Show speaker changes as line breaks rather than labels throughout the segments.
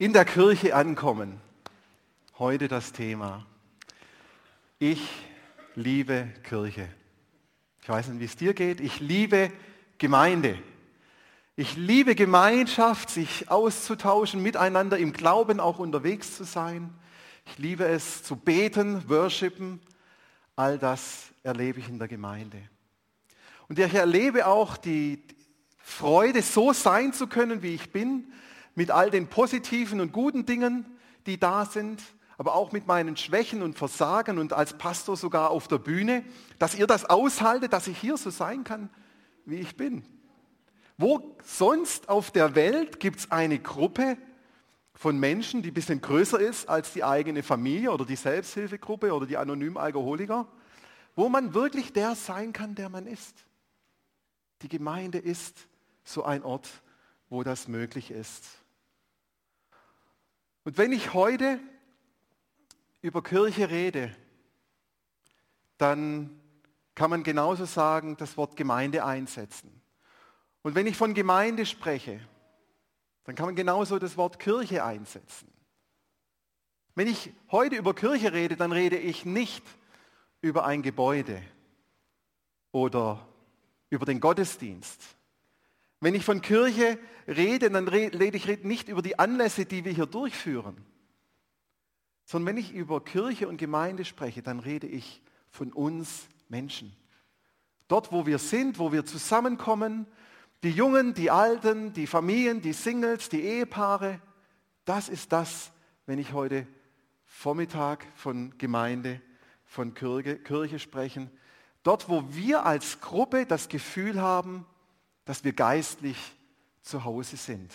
In der Kirche ankommen. Heute das Thema. Ich liebe Kirche. Ich weiß nicht, wie es dir geht. Ich liebe Gemeinde. Ich liebe Gemeinschaft, sich auszutauschen, miteinander im Glauben auch unterwegs zu sein. Ich liebe es zu beten, worshipen. All das erlebe ich in der Gemeinde. Und ich erlebe auch die Freude, so sein zu können, wie ich bin, mit all den positiven und guten Dingen, die da sind, aber auch mit meinen Schwächen und Versagen und als Pastor sogar auf der Bühne, dass ihr das aushaltet, dass ich hier so sein kann, wie ich bin. Wo sonst auf der Welt gibt es eine Gruppe von Menschen, die ein bisschen größer ist als die eigene Familie oder die Selbsthilfegruppe oder die anonymen Alkoholiker, wo man wirklich der sein kann, der man ist. Die Gemeinde ist so ein Ort, wo das möglich ist. Und wenn ich heute über Kirche rede, dann kann man genauso sagen, das Wort Gemeinde einsetzen. Und wenn ich von Gemeinde spreche, dann kann man genauso das Wort Kirche einsetzen. Wenn ich heute über Kirche rede, dann rede ich nicht über ein Gebäude oder über den Gottesdienst. Wenn ich von Kirche rede, dann rede ich nicht über die Anlässe, die wir hier durchführen, sondern wenn ich über Kirche und Gemeinde spreche, dann rede ich von uns Menschen. Dort, wo wir sind, wo wir zusammenkommen, die Jungen, die Alten, die Familien, die Singles, die Ehepaare, das ist das, wenn ich heute Vormittag von Gemeinde, von Kirche, Kirche sprechen. Dort, wo wir als Gruppe das Gefühl haben, dass wir geistlich zu Hause sind.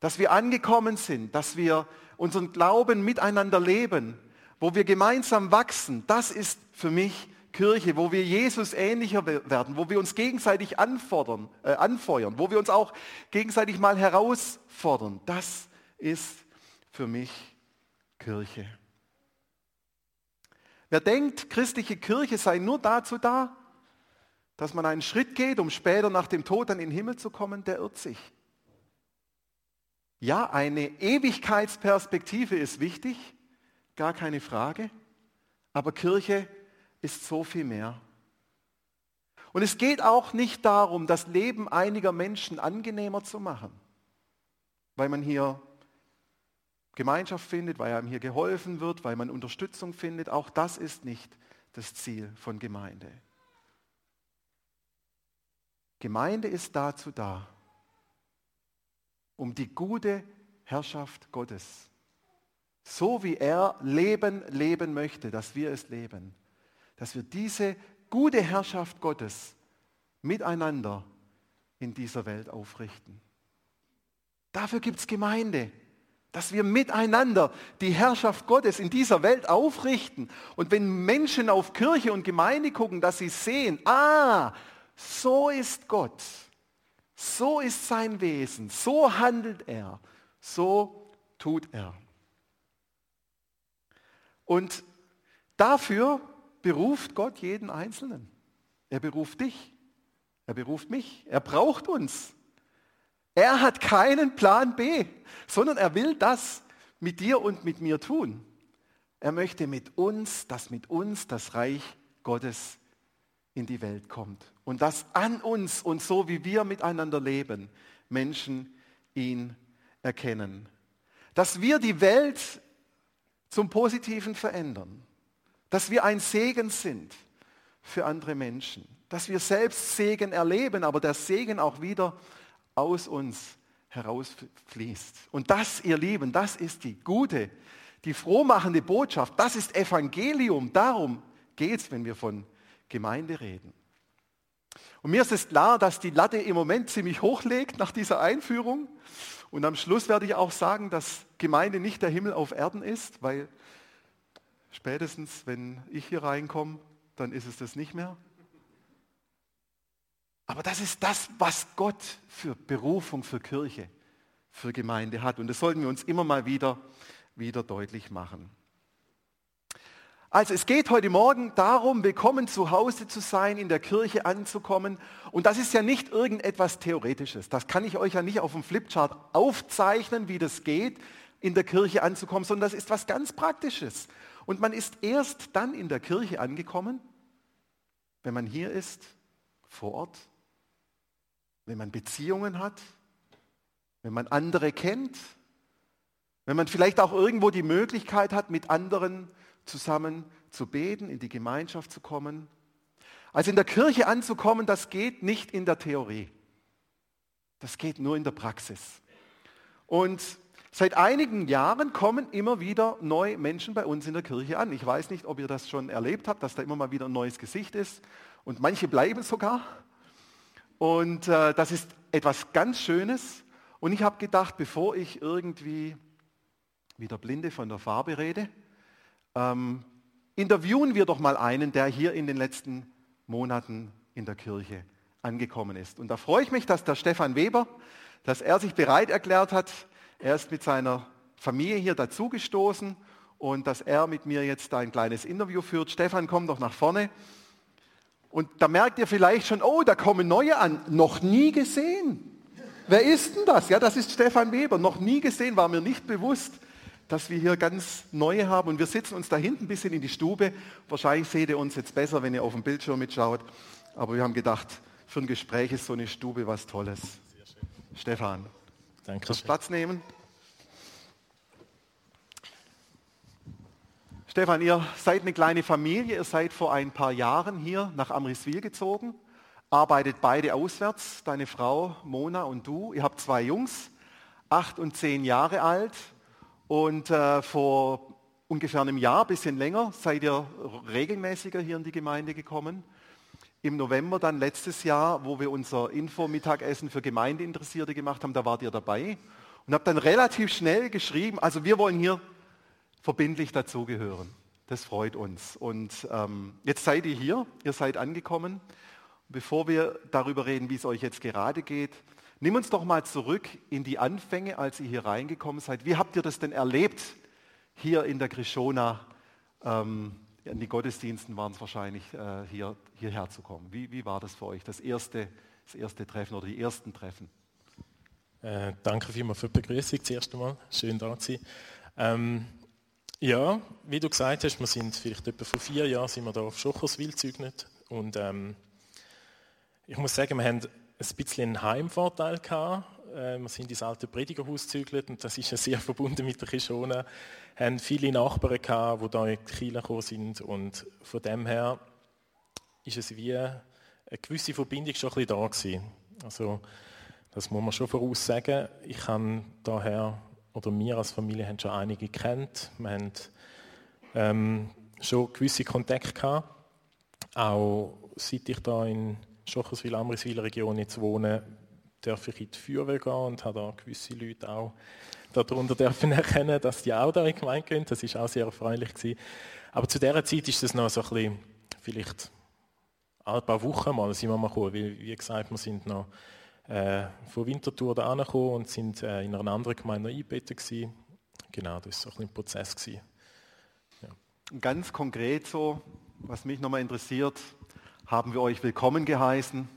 Dass wir angekommen sind, dass wir unseren Glauben miteinander leben, wo wir gemeinsam wachsen. Das ist für mich Kirche, wo wir Jesus ähnlicher werden, wo wir uns gegenseitig anfordern, äh, anfeuern, wo wir uns auch gegenseitig mal herausfordern. Das ist für mich Kirche. Wer denkt, christliche Kirche sei nur dazu da, dass man einen Schritt geht, um später nach dem Tod dann in den Himmel zu kommen, der irrt sich. Ja, eine Ewigkeitsperspektive ist wichtig, gar keine Frage, aber Kirche ist so viel mehr. Und es geht auch nicht darum, das Leben einiger Menschen angenehmer zu machen, weil man hier Gemeinschaft findet, weil einem hier geholfen wird, weil man Unterstützung findet. Auch das ist nicht das Ziel von Gemeinde. Gemeinde ist dazu da, um die gute Herrschaft Gottes, so wie er Leben leben möchte, dass wir es leben, dass wir diese gute Herrschaft Gottes miteinander in dieser Welt aufrichten. Dafür gibt es Gemeinde, dass wir miteinander die Herrschaft Gottes in dieser Welt aufrichten. Und wenn Menschen auf Kirche und Gemeinde gucken, dass sie sehen, ah, so ist Gott. So ist sein Wesen. So handelt er. So tut er. Und dafür beruft Gott jeden Einzelnen. Er beruft dich. Er beruft mich. Er braucht uns. Er hat keinen Plan B, sondern er will das mit dir und mit mir tun. Er möchte mit uns, dass mit uns das Reich Gottes in die Welt kommt und dass an uns und so wie wir miteinander leben, Menschen ihn erkennen. Dass wir die Welt zum Positiven verändern. Dass wir ein Segen sind für andere Menschen. Dass wir selbst Segen erleben, aber der Segen auch wieder aus uns herausfließt. Und das, ihr Lieben, das ist die gute, die frohmachende Botschaft. Das ist Evangelium. Darum geht es, wenn wir von Gemeinde reden. Und mir ist es klar, dass die Latte im Moment ziemlich hoch legt nach dieser Einführung. Und am Schluss werde ich auch sagen, dass Gemeinde nicht der Himmel auf Erden ist, weil spätestens, wenn ich hier reinkomme, dann ist es das nicht mehr. Aber das ist das, was Gott für Berufung, für Kirche, für Gemeinde hat. Und das sollten wir uns immer mal wieder, wieder deutlich machen. Also es geht heute Morgen darum, willkommen zu Hause zu sein, in der Kirche anzukommen. Und das ist ja nicht irgendetwas Theoretisches. Das kann ich euch ja nicht auf dem Flipchart aufzeichnen, wie das geht. in der Kirche anzukommen, sondern das ist was ganz Praktisches. Und man ist erst dann in der Kirche angekommen, wenn man hier ist, vor Ort, wenn man Beziehungen hat, wenn man andere kennt, wenn man vielleicht auch irgendwo die Möglichkeit hat, mit anderen zusammen zu beten, in die Gemeinschaft zu kommen. Also in der Kirche anzukommen, das geht nicht in der Theorie. Das geht nur in der Praxis. Und seit einigen Jahren kommen immer wieder neue Menschen bei uns in der Kirche an. Ich weiß nicht, ob ihr das schon erlebt habt, dass da immer mal wieder ein neues Gesicht ist. Und manche bleiben sogar. Und äh, das ist etwas ganz Schönes. Und ich habe gedacht, bevor ich irgendwie wieder Blinde von der Farbe rede, ähm, interviewen wir doch mal einen, der hier in den letzten Monaten in der Kirche angekommen ist. Und da freue ich mich, dass der Stefan Weber, dass er sich bereit erklärt hat. Er ist mit seiner Familie hier dazugestoßen und dass er mit mir jetzt ein kleines Interview führt. Stefan, komm doch nach vorne. Und da merkt ihr vielleicht schon, oh, da kommen neue an. Noch nie gesehen. Wer ist denn das? Ja, das ist Stefan Weber. Noch nie gesehen, war mir nicht bewusst, dass wir hier ganz neue haben. Und wir sitzen uns da hinten ein bisschen in die Stube. Wahrscheinlich seht ihr uns jetzt besser, wenn ihr auf dem Bildschirm mitschaut. Aber wir haben gedacht, für ein Gespräch ist so eine Stube was Tolles. Stefan,
Danke.
kannst Platz nehmen? Stefan, ihr seid eine kleine Familie. Ihr seid vor ein paar Jahren hier nach Amriswil gezogen, arbeitet beide auswärts, deine Frau Mona und du. Ihr habt zwei Jungs, acht und zehn Jahre alt. Und äh, vor ungefähr einem Jahr, bisschen länger, seid ihr regelmäßiger hier in die Gemeinde gekommen. Im November dann letztes Jahr, wo wir unser Info-Mittagessen für Gemeindeinteressierte gemacht haben, da wart ihr dabei und habt dann relativ schnell geschrieben, also wir wollen hier verbindlich dazugehören. Das freut uns. Und ähm, jetzt seid ihr hier, ihr seid angekommen. Bevor wir darüber reden, wie es euch jetzt gerade geht, nimm uns doch mal zurück in die Anfänge, als ihr hier reingekommen seid. Wie habt ihr das denn erlebt hier in der Krishona? Ähm, in die Gottesdiensten waren es wahrscheinlich, äh, hier, hierher zu kommen. Wie, wie war das für euch, das erste, das erste Treffen oder die ersten Treffen?
Äh, danke vielmals für die Begrüßung das erste Mal. Schön da zu sein. Ähm, ja, wie du gesagt hast, wir sind vielleicht etwa vor vier Jahren sind wir da auf Schocherswil gezügnet und ähm, ich muss sagen, wir haben ein bisschen einen Heimvorteil gehabt. Äh, wir sind ins alte Predigerhaus gezügelt und das ist ja sehr verbunden mit der Kishona. Wir haben viele Nachbarn gehabt, die da in die Kirche gekommen sind und von dem her ist es wie eine gewisse Verbindung schon ein bisschen da gewesen. Also das muss man schon voraus sagen. Ich habe daher oder wir als Familie haben schon einige kennt. Wir haben ähm, schon gewisse Kontakte gehabt. Auch seit ich da in Schocherswil, Amriswil Region jetzt wohne, darf ich in die Feuerwehr gehen und habe da gewisse Leute auch darunter dürfen erkennen, dass die auch da in die Gemeinde gehen. Das ist auch sehr erfreulich gewesen. Aber zu dieser Zeit ist es noch so ein bisschen, vielleicht ein paar Wochen mal sind wir mal gekommen, weil, wie gesagt, wir sind noch äh, von Winterthur da angekommen und sind äh, in einer anderen Gemeinde eingebettet gewesen. Genau, das war so ein, ein Prozess. Gewesen.
Ja. Ganz konkret so, was mich nochmal interessiert, haben wir euch willkommen geheißen?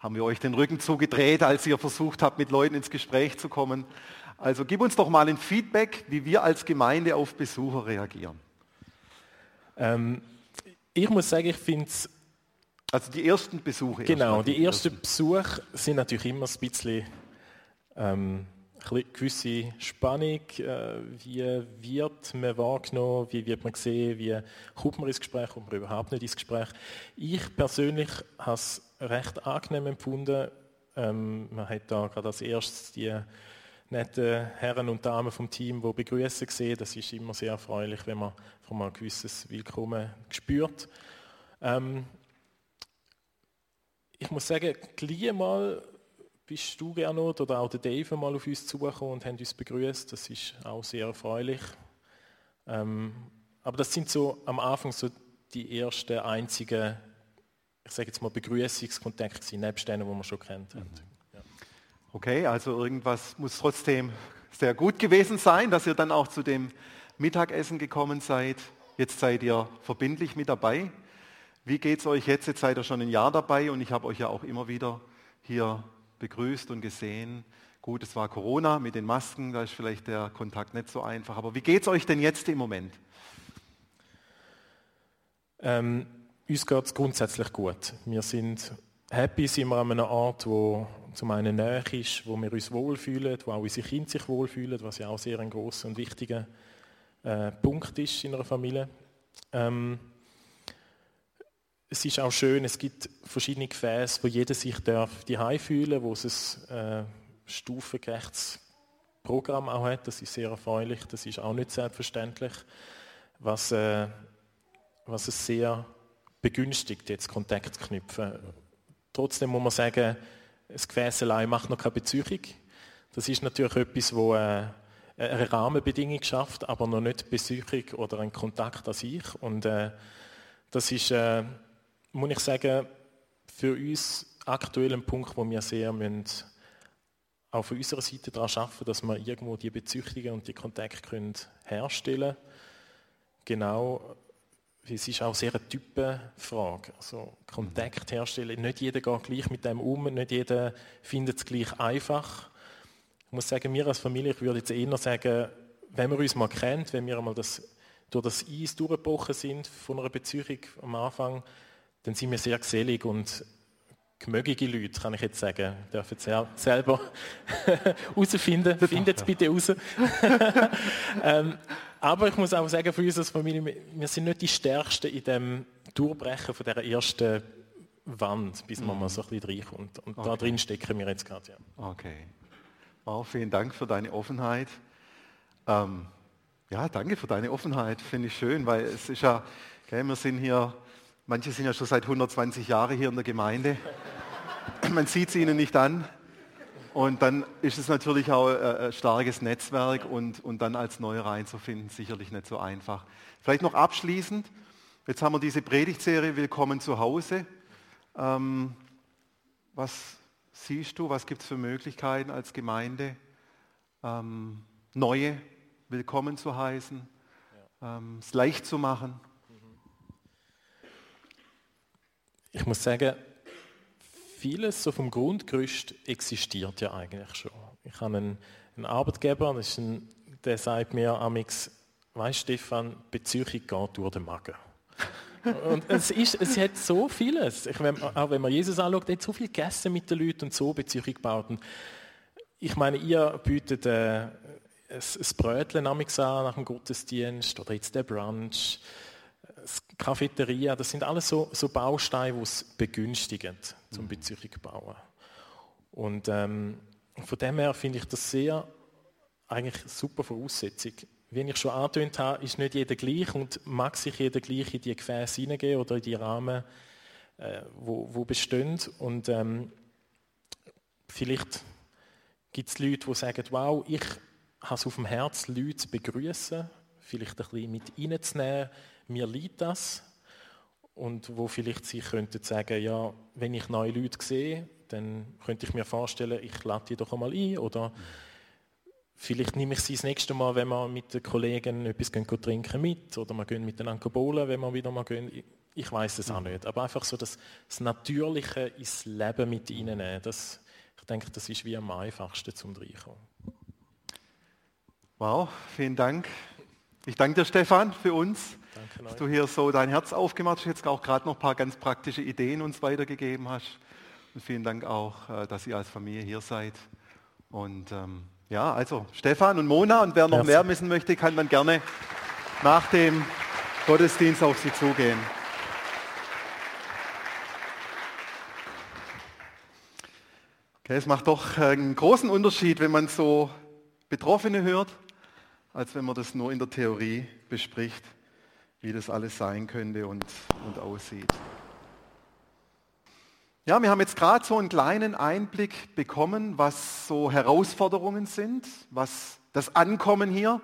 Haben wir euch den Rücken zugedreht, als ihr versucht habt, mit Leuten ins Gespräch zu kommen? Also gib uns doch mal ein Feedback, wie wir als Gemeinde auf Besucher reagieren.
Ähm, ich muss sagen, ich finde es
also die ersten Besuche.
Genau, die, die ersten Besuche sind natürlich immer ein bisschen ähm, gewisse Spannung. Äh, wie wird man wahrgenommen? Wie wird man gesehen? Wie kommt man ins Gespräch? Kommt man überhaupt nicht ins Gespräch? Ich persönlich habe es recht angenehm empfunden. Ähm, man hat da gerade als erstes die netten Herren und Damen vom Team, die begrüßen gesehen. Das ist immer sehr erfreulich, wenn man von einem gewisses Willkommen spürt. Ähm, ich muss sagen, gleich mal bist du gerne oder auch der Dave mal auf uns zugekommen und haben uns begrüßt. Das ist auch sehr erfreulich. Ähm, aber das sind so am Anfang so die ersten einzigen, ich sage jetzt mal Begrüßungskontakte, nebst denen, die man schon kennt. Mhm.
Ja. Okay, also irgendwas muss trotzdem sehr gut gewesen sein, dass ihr dann auch zu dem Mittagessen gekommen seid. Jetzt seid ihr verbindlich mit dabei. Wie geht es euch jetzt? Jetzt seid ihr schon ein Jahr dabei und ich habe euch ja auch immer wieder hier begrüßt und gesehen. Gut, es war Corona mit den Masken, da ist vielleicht der Kontakt nicht so einfach. Aber wie geht es euch denn jetzt im Moment?
Ähm, uns geht es grundsätzlich gut. Wir sind happy, sind wir an einer Art, wo zum einen näher ist, wo wir uns wohlfühlen, wo auch unsere Kinder sich wohlfühlen, was ja auch sehr ein großer und wichtiger äh, Punkt ist in einer Familie. Ähm, es ist auch schön, es gibt verschiedene Gefäße, wo jeder sich darf die fühlen, wo es ein äh, stufengerechtes Programm auch hat. Das ist sehr erfreulich, das ist auch nicht selbstverständlich, was, äh, was es sehr begünstigt, jetzt Kontakt zu knüpfen. Trotzdem muss man sagen, das Gefäß allein macht noch keine Beziehung. Das ist natürlich etwas, wo äh, eine Rahmenbedingung schafft, aber noch nicht Besuchung oder ein Kontakt an sich. Und äh, das ist, äh, muss ich sagen, für uns aktuell ein Punkt, wo wir sehr müssen, auch von unserer Seite daran arbeiten, dass wir irgendwo die Beziehungen und die Kontakte können herstellen können. Genau, es ist auch sehr eine Typenfrage. Also Kontakt herstellen, nicht jeder geht gleich mit dem um, nicht jeder findet es gleich einfach. Ich muss sagen, wir als Familie, ich würde jetzt eher sagen, wenn man uns mal kennt, wenn wir einmal das, durch das Eis durchgebrochen sind von einer Beziehung am Anfang, dann sind wir sehr gesellig und gemögige Leute, kann ich jetzt sagen, dürfen selber herausfinden. Findet es bitte raus. ähm, aber ich muss auch sagen, für uns als Familie, wir sind nicht die Stärksten in dem Durchbrechen von dieser ersten Wand, bis man mhm. mal so ein bisschen reinkommt. Und okay. da drin stecken wir jetzt gerade. Ja.
Okay. Auch vielen Dank für deine Offenheit. Ähm, ja, danke für deine Offenheit, finde ich schön, weil es ist ja, okay, wir sind hier, manche sind ja schon seit 120 Jahren hier in der Gemeinde. Man sieht es ihnen nicht an. Und dann ist es natürlich auch äh, ein starkes Netzwerk und, und dann als Neue reinzufinden, sicherlich nicht so einfach. Vielleicht noch abschließend, jetzt haben wir diese Predigtserie Willkommen zu Hause. Ähm, was siehst du, was gibt es für Möglichkeiten als Gemeinde, ähm, neue willkommen zu heißen, ja. ähm, es leicht zu machen?
Ich muss sagen, vieles so vom Grundgerüst existiert ja eigentlich schon. Ich habe einen, einen Arbeitgeber, ein, der sagt mir amix, weißt Stefan, Beziehung geht durch den Magen. Und es, ist, es hat so vieles. Ich, wenn, auch wenn man Jesus anschaut, er hat so viel gegessen mit den Leuten und so Beziehung gebaut. Und ich meine, ihr bietet äh, ein, ein Brötchen an nach dem Gottesdienst oder jetzt der Brunch, Cafeteria, das sind alles so, so Bausteine, die es begünstigen, zum mhm. Beziehung bauen. Und ähm, von dem her finde ich das sehr eigentlich super Voraussetzung wie ich schon angetönt habe, ist nicht jeder gleich und mag sich jeder gleich in die Gefäße hineingehen oder in die Rahmen, äh, wo, wo bestehen. Und ähm, vielleicht gibt es Leute, die sagen, wow, ich habe es auf dem Herz, Leute zu begrüßen, vielleicht ein bisschen mit reinzunehmen, mir liegt das. Und wo vielleicht sie könnten sagen, ja, wenn ich neue Leute sehe, dann könnte ich mir vorstellen, ich lade die doch einmal ein oder Vielleicht nehme ich sie das nächste Mal, wenn wir mit den Kollegen etwas gehen, trinken mit oder wir gehen miteinander bowlen, wenn wir wieder mal gehen. Ich weiß es auch nicht. Aber einfach so das, das Natürliche ins Leben mit reinnehmen, das, ich denke, das ist wie am einfachsten zum Reinkommen.
Wow, vielen Dank. Ich danke dir, Stefan, für uns, danke dass du hier so dein Herz aufgemacht hast, jetzt auch gerade noch ein paar ganz praktische Ideen uns weitergegeben hast. Und vielen Dank auch, äh, dass ihr als Familie hier seid. Und ähm, ja, also Stefan und Mona und wer noch mehr wissen möchte, kann dann gerne nach dem Gottesdienst auf sie zugehen. Okay, es macht doch einen großen Unterschied, wenn man so Betroffene hört, als wenn man das nur in der Theorie bespricht, wie das alles sein könnte und, und aussieht. Ja, wir haben jetzt gerade so einen kleinen Einblick bekommen, was so Herausforderungen sind, was das Ankommen hier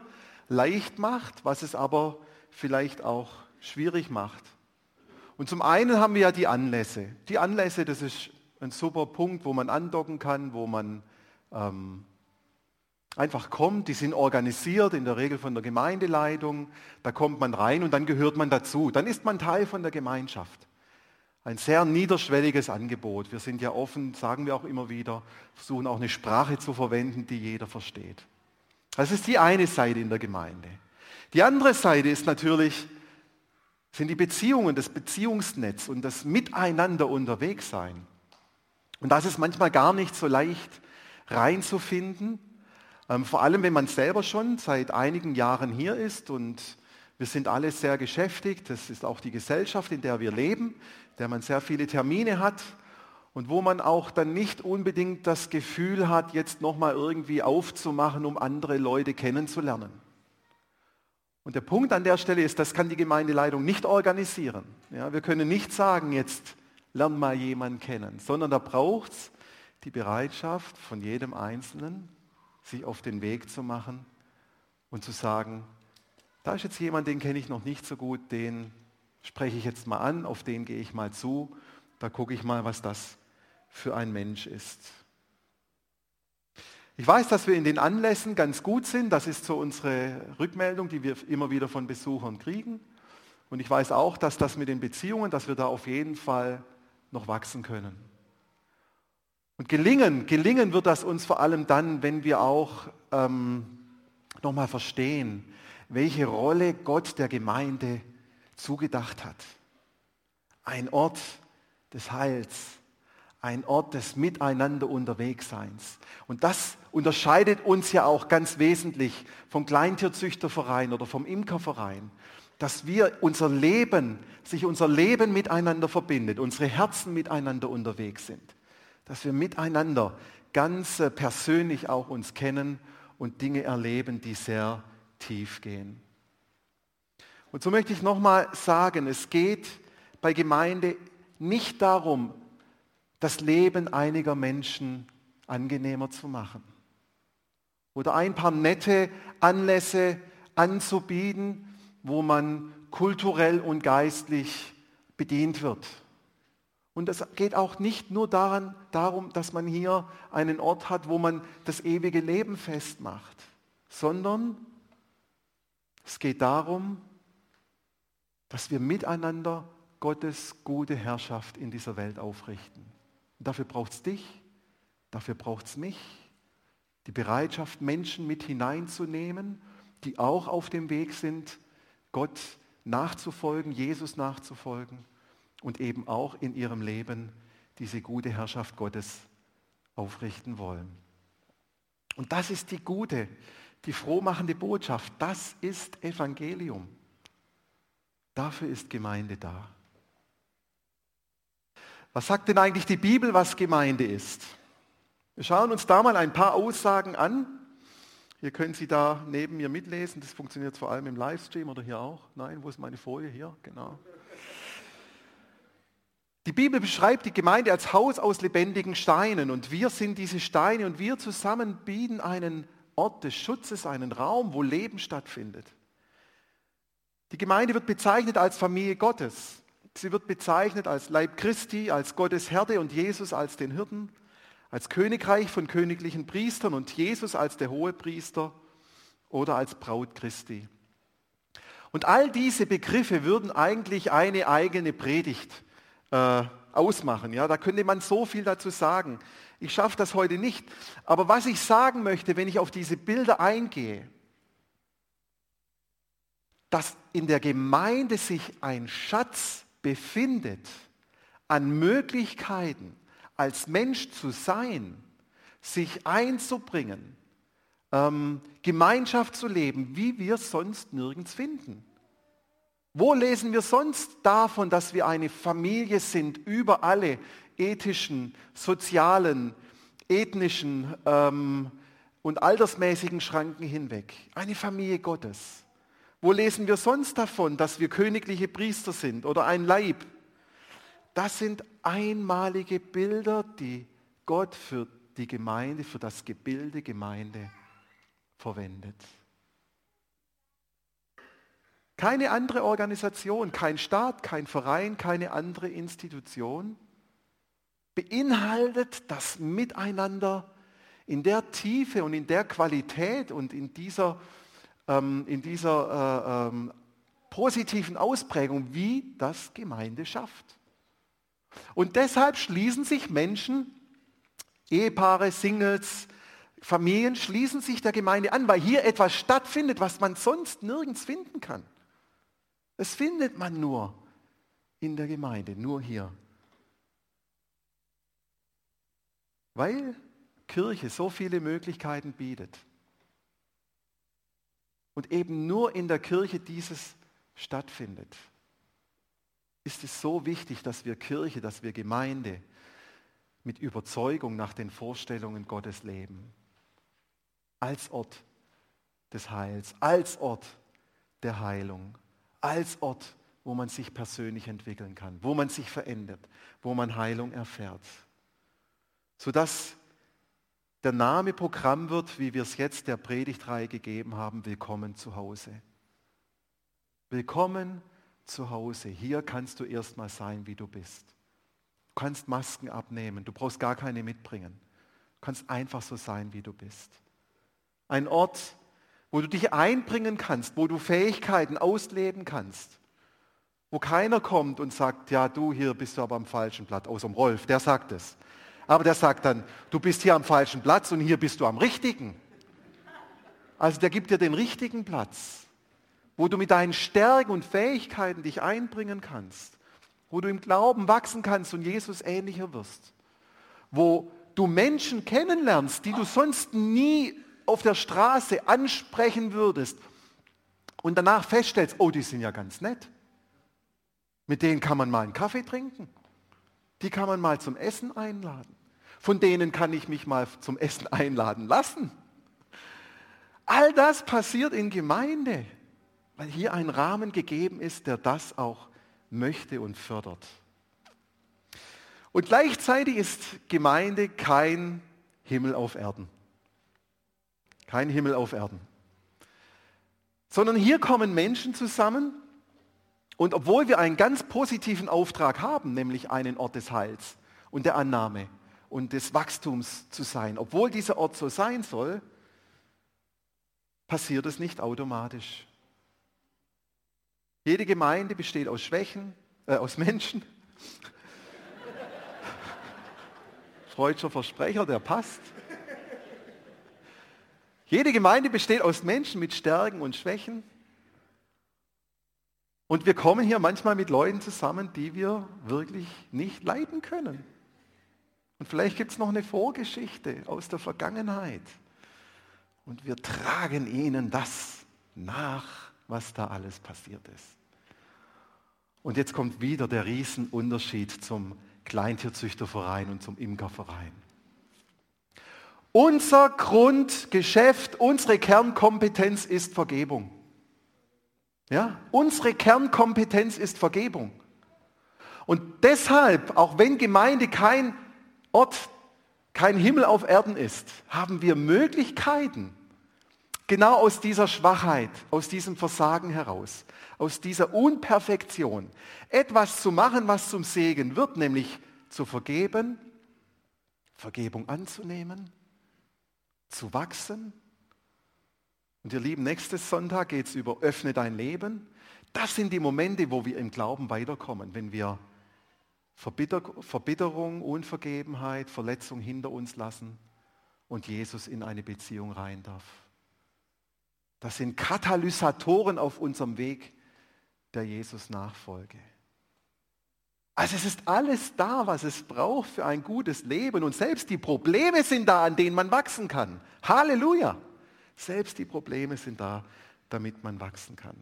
leicht macht, was es aber vielleicht auch schwierig macht. Und zum einen haben wir ja die Anlässe. Die Anlässe, das ist ein super Punkt, wo man andocken kann, wo man ähm, einfach kommt. Die sind organisiert, in der Regel von der Gemeindeleitung. Da kommt man rein und dann gehört man dazu. Dann ist man Teil von der Gemeinschaft. ein sehr niederschwelliges Angebot. Wir sind ja offen, sagen wir auch immer wieder, versuchen auch eine Sprache zu verwenden, die jeder versteht. Das ist die eine Seite in der Gemeinde. Die andere Seite ist natürlich, sind die Beziehungen, das Beziehungsnetz und das Miteinander unterwegs sein. Und das ist manchmal gar nicht so leicht reinzufinden, vor allem wenn man selber schon seit einigen Jahren hier ist und wir sind alle sehr geschäftigt. Das ist auch die Gesellschaft, in der wir leben, in der man sehr viele Termine hat und wo man auch dann nicht unbedingt das Gefühl hat, jetzt nochmal irgendwie aufzumachen, um andere Leute kennenzulernen. Und der Punkt an der Stelle ist, das kann die Gemeindeleitung nicht organisieren. Ja, wir können nicht sagen, jetzt lern mal jemanden kennen, sondern da braucht es die Bereitschaft von jedem Einzelnen, sich auf den Weg zu machen und zu sagen, da ist jetzt jemand, den kenne ich noch nicht so gut, den spreche ich jetzt mal an, auf den gehe ich mal zu, da gucke ich mal, was das für ein Mensch ist. Ich weiß, dass wir in den Anlässen ganz gut sind. Das ist so unsere Rückmeldung, die wir immer wieder von Besuchern kriegen. Und ich weiß auch, dass das mit den Beziehungen, dass wir da auf jeden Fall noch wachsen können. Und gelingen, gelingen wird das uns vor allem dann, wenn wir auch ähm, nochmal verstehen, welche Rolle Gott der Gemeinde zugedacht hat. Ein Ort des Heils, ein Ort des Miteinander Unterwegsseins. Und das unterscheidet uns ja auch ganz wesentlich vom Kleintierzüchterverein oder vom Imkerverein, dass wir unser Leben, sich unser Leben miteinander verbindet, unsere Herzen miteinander unterwegs sind, dass wir miteinander ganz äh, persönlich auch uns kennen und Dinge erleben, die sehr tief gehen. Und so möchte ich nochmal sagen, es geht bei Gemeinde nicht darum, das Leben einiger Menschen angenehmer zu machen oder ein paar nette Anlässe anzubieten, wo man kulturell und geistlich bedient wird. Und es geht auch nicht nur daran, darum, dass man hier einen Ort hat, wo man das ewige Leben festmacht, sondern es geht darum, dass wir miteinander Gottes gute Herrschaft in dieser Welt aufrichten. Und dafür braucht es dich, dafür braucht es mich, die Bereitschaft, Menschen mit hineinzunehmen, die auch auf dem Weg sind, Gott nachzufolgen, Jesus nachzufolgen und eben auch in ihrem Leben diese gute Herrschaft Gottes aufrichten wollen. Und das ist die gute, die frohmachende Botschaft. Das ist Evangelium. Dafür ist Gemeinde da. Was sagt denn eigentlich die Bibel, was Gemeinde ist? Wir schauen uns da mal ein paar Aussagen an. Hier können Sie da neben mir mitlesen. Das funktioniert vor allem im Livestream oder hier auch. Nein, wo ist meine Folie? Hier, genau. Die Bibel beschreibt die Gemeinde als Haus aus lebendigen Steinen und wir sind diese Steine und wir zusammen bieten einen Ort des Schutzes, einen Raum, wo Leben stattfindet. Die Gemeinde wird bezeichnet als Familie Gottes. Sie wird bezeichnet als Leib Christi, als Gottes Herde und Jesus als den Hirten, als Königreich von königlichen Priestern und Jesus als der hohe Priester oder als Braut Christi. Und all diese Begriffe würden eigentlich eine eigene Predigt äh, ausmachen. Ja, da könnte man so viel dazu sagen. Ich schaffe das heute nicht. Aber was ich sagen möchte, wenn ich auf diese Bilder eingehe, dass in der Gemeinde sich ein Schatz befindet an Möglichkeiten, als Mensch zu sein, sich einzubringen, ähm, Gemeinschaft zu leben, wie wir sonst nirgends finden. Wo lesen wir sonst davon, dass wir eine Familie sind über alle ethischen, sozialen, ethnischen ähm, und altersmäßigen Schranken hinweg. Eine Familie Gottes. Wo lesen wir sonst davon, dass wir königliche Priester sind oder ein Leib? Das sind einmalige Bilder, die Gott für die Gemeinde, für das Gebilde Gemeinde verwendet. Keine andere Organisation, kein Staat, kein Verein, keine andere Institution beinhaltet das Miteinander in der Tiefe und in der Qualität und in dieser, ähm, in dieser äh, ähm, positiven Ausprägung, wie das Gemeinde schafft. Und deshalb schließen sich Menschen, Ehepaare, Singles, Familien schließen sich der Gemeinde an, weil hier etwas stattfindet, was man sonst nirgends finden kann. Es findet man nur in der Gemeinde, nur hier. Weil Kirche so viele Möglichkeiten bietet. Und eben nur in der Kirche dieses stattfindet, ist es so wichtig, dass wir Kirche, dass wir Gemeinde mit Überzeugung nach den Vorstellungen Gottes leben. Als Ort des Heils, als Ort der Heilung, als Ort, wo man sich persönlich entwickeln kann, wo man sich verändert, wo man Heilung erfährt. Sodass der Name Programm wird, wie wir es jetzt der Predigtreihe gegeben haben, Willkommen zu Hause. Willkommen zu Hause. Hier kannst du erstmal sein, wie du bist. Du kannst Masken abnehmen, du brauchst gar keine mitbringen. Du kannst einfach so sein, wie du bist. Ein Ort, wo du dich einbringen kannst, wo du Fähigkeiten ausleben kannst, wo keiner kommt und sagt, ja, du hier bist du aber am falschen Blatt, außer dem Rolf, der sagt es. Aber der sagt dann, du bist hier am falschen Platz und hier bist du am richtigen. Also der gibt dir den richtigen Platz, wo du mit deinen Stärken und Fähigkeiten dich einbringen kannst, wo du im Glauben wachsen kannst und Jesus ähnlicher wirst, wo du Menschen kennenlernst, die du sonst nie auf der Straße ansprechen würdest und danach feststellst, oh, die sind ja ganz nett. Mit denen kann man mal einen Kaffee trinken. Die kann man mal zum Essen einladen. Von denen kann ich mich mal zum Essen einladen lassen. All das passiert in Gemeinde, weil hier ein Rahmen gegeben ist, der das auch möchte und fördert. Und gleichzeitig ist Gemeinde kein Himmel auf Erden. Kein Himmel auf Erden. Sondern hier kommen Menschen zusammen und obwohl wir einen ganz positiven Auftrag haben, nämlich einen Ort des Heils und der Annahme und des Wachstums zu sein, obwohl dieser Ort so sein soll, passiert es nicht automatisch. Jede Gemeinde besteht aus Schwächen, äh, aus Menschen. Freudscher Versprecher, der passt. Jede Gemeinde besteht aus Menschen mit Stärken und Schwächen. Und wir kommen hier manchmal mit Leuten zusammen, die wir wirklich nicht leiden können. Und vielleicht gibt es noch eine Vorgeschichte aus der Vergangenheit. Und wir tragen ihnen das nach, was da alles passiert ist. Und jetzt kommt wieder der Riesenunterschied zum Kleintierzüchterverein und zum Imkerverein. Unser Grundgeschäft, unsere Kernkompetenz ist Vergebung. Ja? Unsere Kernkompetenz ist Vergebung. Und deshalb, auch wenn Gemeinde kein Ort, kein Himmel auf Erden ist, haben wir Möglichkeiten, genau aus dieser Schwachheit, aus diesem Versagen heraus, aus dieser Unperfektion, etwas zu machen, was zum Segen wird, nämlich zu vergeben, Vergebung anzunehmen, zu wachsen und ihr Lieben, nächstes Sonntag geht es über Öffne dein Leben. Das sind die Momente, wo wir im Glauben weiterkommen, wenn wir Verbitter Verbitterung, Unvergebenheit, Verletzung hinter uns lassen und Jesus in eine Beziehung rein darf. Das sind Katalysatoren auf unserem Weg der Jesus-Nachfolge. Also es ist alles da, was es braucht für ein gutes Leben. Und selbst die Probleme sind da, an denen man wachsen kann. Halleluja. Selbst die Probleme sind da, damit man wachsen kann.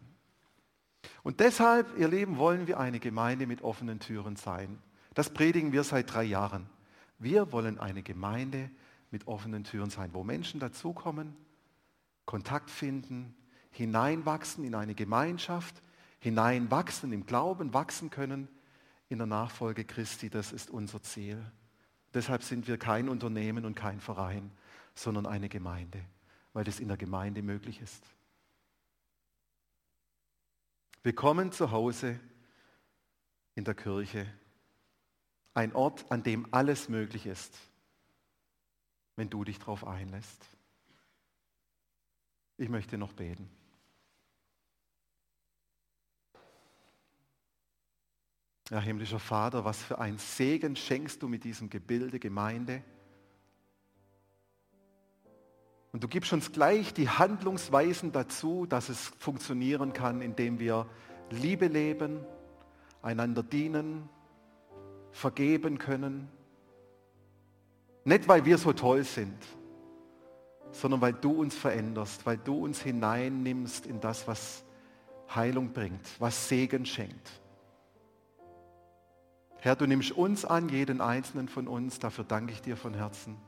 Und deshalb, ihr Lieben, wollen wir eine Gemeinde mit offenen Türen sein. Das predigen wir seit drei Jahren. Wir wollen eine Gemeinde mit offenen Türen sein, wo Menschen dazukommen, Kontakt finden, hineinwachsen in eine Gemeinschaft, hineinwachsen im Glauben, wachsen können in der Nachfolge Christi. Das ist unser Ziel. Deshalb sind wir kein Unternehmen und kein Verein, sondern eine Gemeinde weil das in der Gemeinde möglich ist. Willkommen zu Hause in der Kirche. Ein Ort, an dem alles möglich ist, wenn du dich darauf einlässt. Ich möchte noch beten. Ja, himmlischer Vater, was für ein Segen schenkst du mit diesem Gebilde Gemeinde. Und du gibst uns gleich die Handlungsweisen dazu, dass es funktionieren kann, indem wir Liebe leben, einander dienen, vergeben können. Nicht, weil wir so toll sind, sondern weil du uns veränderst, weil du uns hineinnimmst in das, was Heilung bringt, was Segen schenkt. Herr, du nimmst uns an, jeden einzelnen von uns, dafür danke ich dir von Herzen.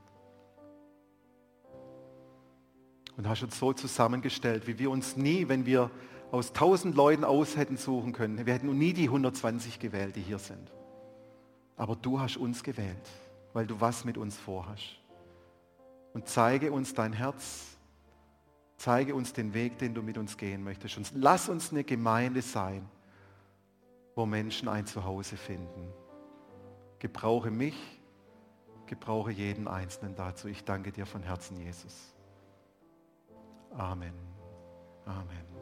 Und hast uns so zusammengestellt, wie wir uns nie, wenn wir aus tausend Leuten aus hätten suchen können, wir hätten nie die 120 gewählt, die hier sind. Aber du hast uns gewählt, weil du was mit uns vorhast. Und zeige uns dein Herz, zeige uns den Weg, den du mit uns gehen möchtest. Und lass uns eine Gemeinde sein, wo Menschen ein Zuhause finden. Gebrauche mich, gebrauche jeden Einzelnen dazu. Ich danke dir von Herzen, Jesus. Amen. Amen.